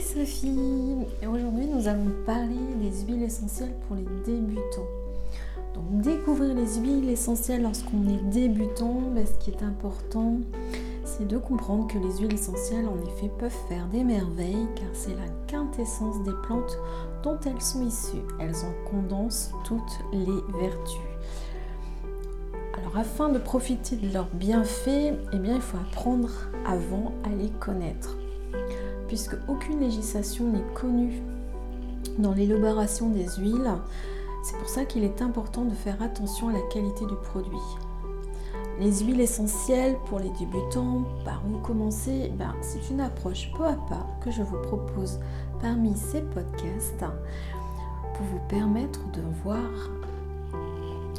Sophie et aujourd'hui nous allons parler des huiles essentielles pour les débutants. Donc découvrir les huiles essentielles lorsqu'on est débutant, ben, ce qui est important c'est de comprendre que les huiles essentielles en effet peuvent faire des merveilles car c'est la quintessence des plantes dont elles sont issues. Elles en condensent toutes les vertus. Alors afin de profiter de leurs bienfaits, eh bien, il faut apprendre avant à les connaître puisque aucune législation n'est connue dans l'élaboration des huiles. C'est pour ça qu'il est important de faire attention à la qualité du produit. Les huiles essentielles pour les débutants, par où commencer? Ben, C'est une approche peu à pas que je vous propose parmi ces podcasts pour vous permettre de voir,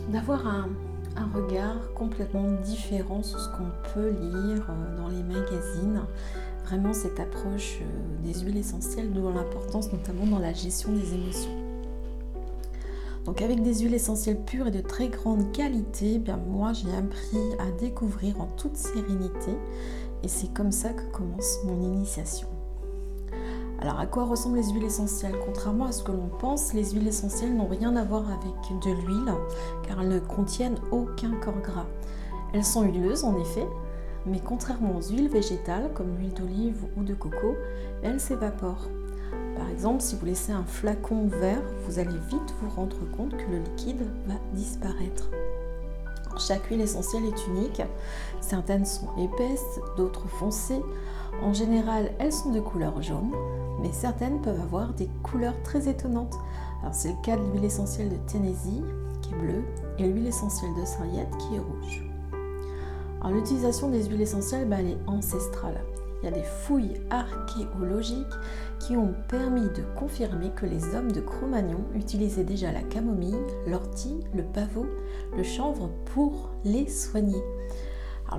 d'avoir un, un regard complètement différent sur ce qu'on peut lire euh, dans les magazines cette approche euh, des huiles essentielles, dont l'importance notamment dans la gestion des émotions. Donc avec des huiles essentielles pures et de très grande qualité, eh bien moi j'ai appris à découvrir en toute sérénité et c'est comme ça que commence mon initiation. Alors à quoi ressemblent les huiles essentielles? Contrairement à ce que l'on pense, les huiles essentielles n'ont rien à voir avec de l'huile car elles ne contiennent aucun corps gras. Elles sont huileuses en effet, mais contrairement aux huiles végétales comme l'huile d'olive ou de coco, elles s'évaporent. Par exemple, si vous laissez un flacon vert, vous allez vite vous rendre compte que le liquide va disparaître. Chaque huile essentielle est unique. Certaines sont épaisses, d'autres foncées. En général, elles sont de couleur jaune, mais certaines peuvent avoir des couleurs très étonnantes. Alors c'est le cas de l'huile essentielle de Tennessee qui est bleue et l'huile essentielle de Sarriette qui est rouge. L'utilisation des huiles essentielles, ben, elle est ancestrale. Il y a des fouilles archéologiques qui ont permis de confirmer que les hommes de Cro-Magnon utilisaient déjà la camomille, l'ortie, le pavot, le chanvre pour les soigner.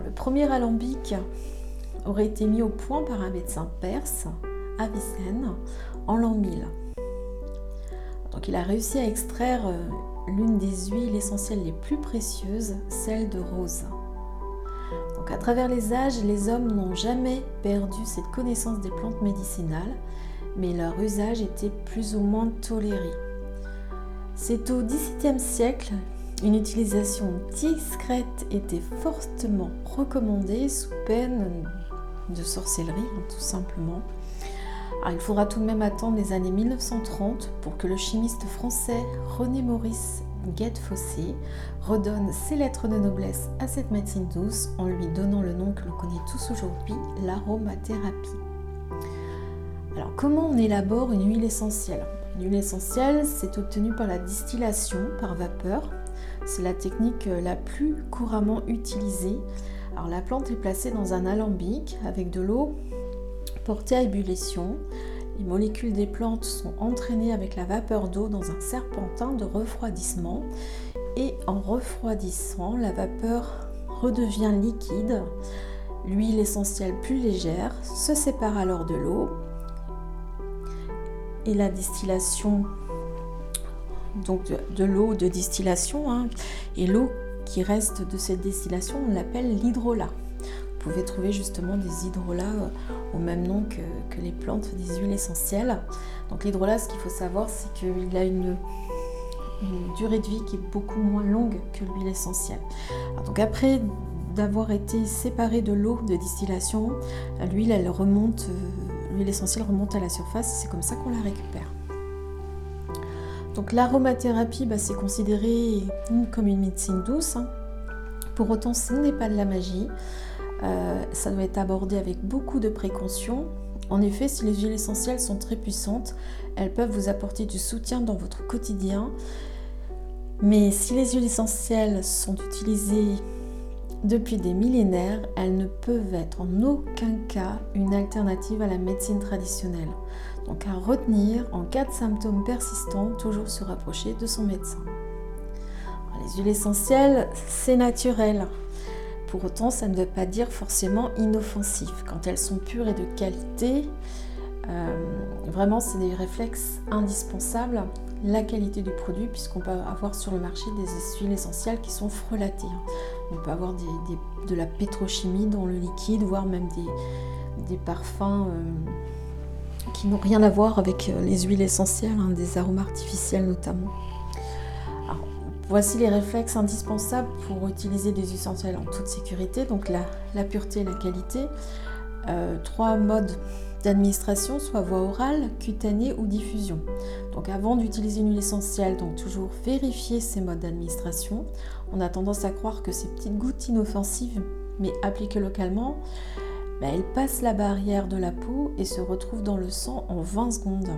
Le premier alambic aurait été mis au point par un médecin perse, Avicenne, en l'an 1000. Donc il a réussi à extraire euh, l'une des huiles essentielles les plus précieuses, celle de rose. À travers les âges, les hommes n'ont jamais perdu cette connaissance des plantes médicinales, mais leur usage était plus ou moins toléré. C'est au XVIIe siècle, une utilisation discrète était fortement recommandée sous peine de sorcellerie, hein, tout simplement. il faudra tout de même attendre les années 1930 pour que le chimiste français René Maurice Guette Fossé redonne ses lettres de noblesse à cette médecine douce en lui donnant le nom que l'on connaît tous aujourd'hui, l'aromathérapie. Alors comment on élabore une huile essentielle? Une huile essentielle, c'est obtenu par la distillation par vapeur. C'est la technique la plus couramment utilisée. Alors la plante est placée dans un alambic avec de l'eau portée à ébullition les molécules des plantes sont entraînées avec la vapeur d'eau dans un serpentin de refroidissement et en refroidissant, la vapeur redevient liquide. L'huile essentielle plus légère se sépare alors de l'eau et la distillation, donc de, l'eau de distillation, hein, et l'eau qui reste de cette distillation, on l'appelle l'hydrolat. Vous pouvez trouver justement des hydrolats euh, au même nom que, les plantes des huiles essentielles. Donc l'hydrolat, ce qu'il faut savoir, c'est qu'il a une, durée de vie qui est beaucoup moins longue que l'huile essentielle. donc après d'avoir été séparée de l'eau de distillation, l'huile elle remonte, euh, l'huile essentielle remonte à la surface c'est comme ça qu'on la récupère. Donc l'aromathérapie, bah, c'est considéré comme une médecine douce. Hein. Pour autant, ce n'est pas de la magie. Euh, ça doit être abordé avec beaucoup de précaution. En effet, si les huiles essentielles sont très puissantes, elles peuvent vous apporter du soutien dans votre quotidien. Mais si les huiles essentielles sont utilisées depuis des millénaires, elles ne peuvent être en aucun cas une alternative à la médecine traditionnelle. Donc à retenir, en cas de symptômes persistants, toujours se rapprocher de son médecin. les huiles essentielles, c'est naturel. Pour autant, ça ne veut pas dire forcément inoffensif. Quand elles sont pures et de qualité, euh, vraiment, c'est des réflexes indispensables. La qualité du produit, puisqu'on peut avoir sur le marché des huiles essentielles qui sont frelatées. On peut avoir de la pétrochimie dans le liquide, voire même des, parfums euh, qui n'ont rien à voir avec euh, les huiles essentielles, hein, des arômes artificiels notamment. Voici les réflexes indispensables pour utiliser des huiles essentielles en toute sécurité, donc la, pureté et la qualité. Euh, trois modes d'administration, soit voie orale, cutanée ou diffusion. Donc avant d'utiliser une huile essentielle, donc toujours vérifier ces modes d'administration. On a tendance à croire que ces petites gouttes inoffensives, mais appliquées localement, bah, elles passent la barrière de la peau et se retrouvent dans le sang en 20 secondes.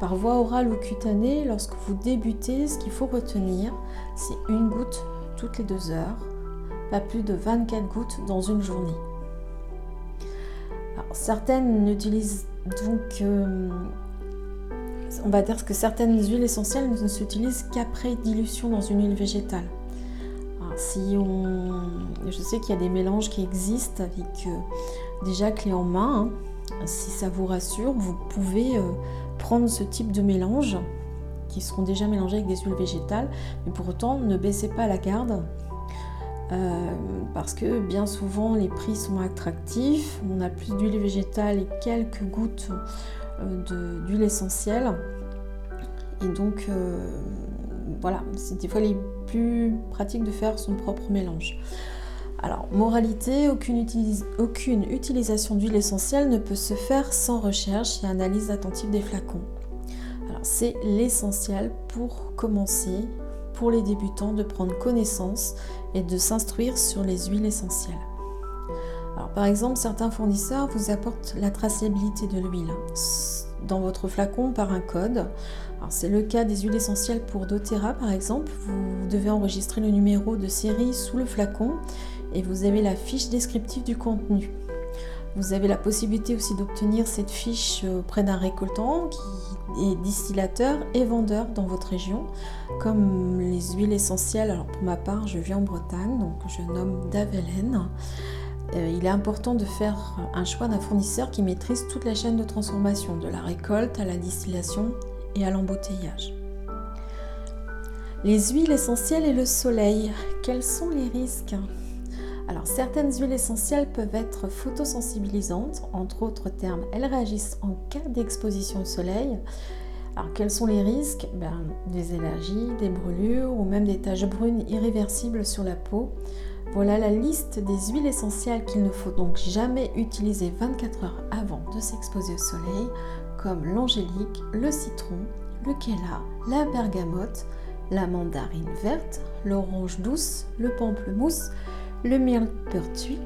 Par voie orale ou cutanée, lorsque vous débutez, ce qu'il faut retenir, c'est une goutte toutes les deux heures, pas plus de 24 gouttes dans une journée certaines n'utilisent donc, euh, on va dire que certaines huiles essentielles ne s'utilisent qu'après dilution dans une huile végétale. si on, je sais qu'il y a des mélanges qui existent avec euh, déjà clé en main. Hein. Si ça vous rassure, vous pouvez euh, ce type de mélange qui seront déjà mélangés avec des huiles végétales, mais pour autant ne baissez pas la garde euh, parce que bien souvent les prix sont attractifs, on a plus d'huile végétale et quelques gouttes euh, d'huile essentielle. Et donc euh, voilà, c'est des fois les plus pratiques de faire son propre mélange. Alors, moralité, aucune, utilisation d'huile essentielle ne peut se faire sans recherche et analyse attentive des flacons. Alors, c'est l'essentiel pour commencer pour les débutants de prendre connaissance et de s'instruire sur les huiles essentielles. Alors, par exemple, certains fournisseurs vous apportent la traçabilité de l'huile dans votre flacon par un code. C'est le cas des huiles essentielles pour doTERRA par exemple. Vous devez enregistrer le numéro de série sous le flacon et vous avez la fiche descriptive du contenu. Vous avez la possibilité aussi d'obtenir cette fiche auprès d'un récoltant qui est distillateur et vendeur dans votre région, comme les huiles essentielles. Alors pour ma part, je vis en Bretagne, donc je nomme Davelen. Euh, il est important de faire un choix d'un fournisseur qui maîtrise toute la chaîne de transformation, de la récolte à la distillation et à l'embouteillage. Les huiles essentielles et le soleil, quels sont les risques? Alors certaines huiles essentielles peuvent être photosensibilisantes, entre autres termes, elles réagissent en cas d'exposition au soleil. Alors quels sont les risques? Ben, Des allergies, des brûlures ou même des taches brunes irréversibles sur la peau. Voilà la liste des huiles essentielles qu'il ne faut donc jamais utiliser 24 heures avant de s'exposer au soleil, comme l'angélique, le citron, le kéla, la bergamote, la mandarine verte, l'orange douce, le pamplemousse, le myrtille,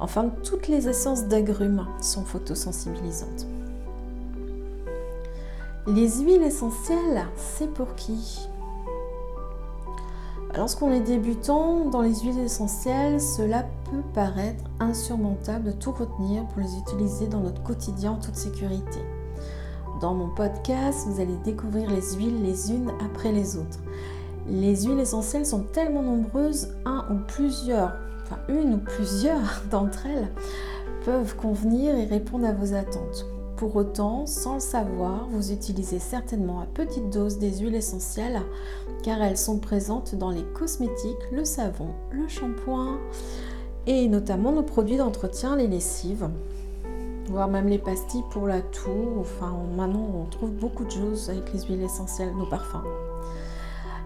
enfin toutes les essences d'agrumes sont photosensibilisantes. Les huiles essentielles, c'est pour qui? Lorsqu'on est débutant dans les huiles essentielles, cela peut paraître insurmontable de tout retenir pour les utiliser dans notre quotidien en toute sécurité. Dans mon podcast, vous allez découvrir les huiles les unes après les autres. Les huiles essentielles sont tellement nombreuses, un ou plusieurs enfin une ou plusieurs d'entre elles, peuvent convenir et répondre à vos attentes. Pour autant, sans le savoir, vous utilisez certainement à petite dose des huiles essentielles car elles sont présentes dans les cosmétiques, le savon, le shampoing et notamment nos produits d'entretien, les lessives, voire même les pastilles pour la toux. Enfin, maintenant, on trouve beaucoup de choses avec les huiles essentielles, nos parfums.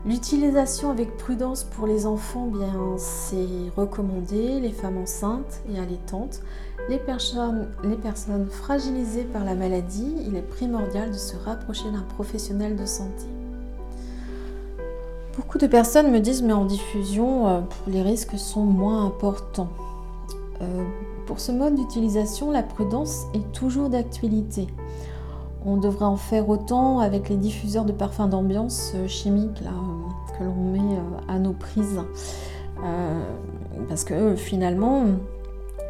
L'utilisation avec prudence pour les enfants, bien c'est recommandé, les femmes enceintes et allaitantes, les personnes, fragilisées par la maladie, il est primordial de se rapprocher d'un professionnel de santé. Beaucoup de personnes me disent mais en diffusion, euh, les risques sont moins importants. Euh, pour ce mode d'utilisation, la prudence est toujours d'actualité. On devrait en faire autant avec les diffuseurs de parfums d'ambiance euh, chimiques euh, que l'on met euh, à nos prises. parce que finalement,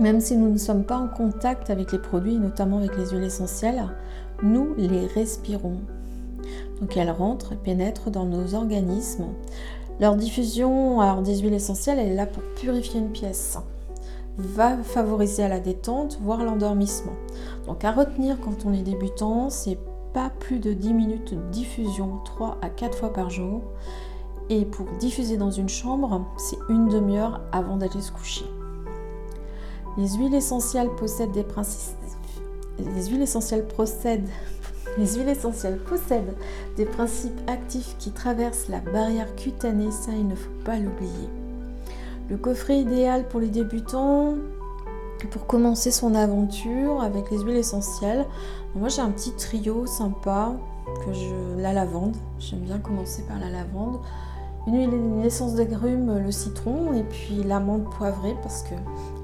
même si nous ne sommes pas en contact avec les produits, notamment avec les huiles essentielles, nous les respirons. Donc elles rentrent et pénètrent dans nos organismes. Leur diffusion alors, des huiles essentielles, elle est là pour purifier une pièce va favoriser à la détente, voire l'endormissement. Donc à retenir quand on est débutant, c'est pas plus de 10 minutes de diffusion 3 à 4 fois par jour. Et pour diffuser dans une chambre, c'est une demi-heure avant d'aller se coucher. Les huiles essentielles possèdent des principes, les huiles essentielles procèdent les huiles essentielles possèdent des principes actifs qui traversent la barrière cutanée, ça il ne faut pas l'oublier. Le coffret idéal pour les débutants, pour commencer son aventure avec les huiles essentielles. Moi j'ai un petit trio sympa, que je, la lavande, j'aime bien commencer par la lavande. Une huile, une essence d'agrumes, le citron et puis l'amande poivrée parce que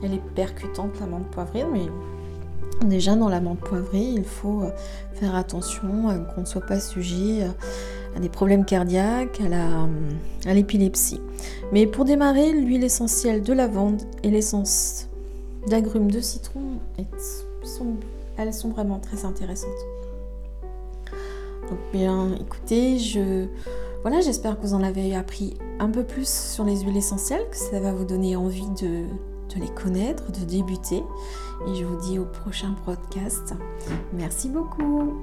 elle est percutante l'amande poivrée, mais Déjà dans l'amande poivrée, il faut euh, faire attention qu'on ne soit pas sujet euh, à des problèmes cardiaques, à l'épilepsie. Mais pour démarrer, l'huile essentielle de lavande et l'essence d'agrumes de citron, elles sont vraiment très intéressantes. Donc bien, écoutez, voilà, j'espère que vous en avez appris un peu plus sur les huiles essentielles, que ça va vous donner envie de de les connaître, de débuter. Et je vous dis au prochain podcast. Merci beaucoup.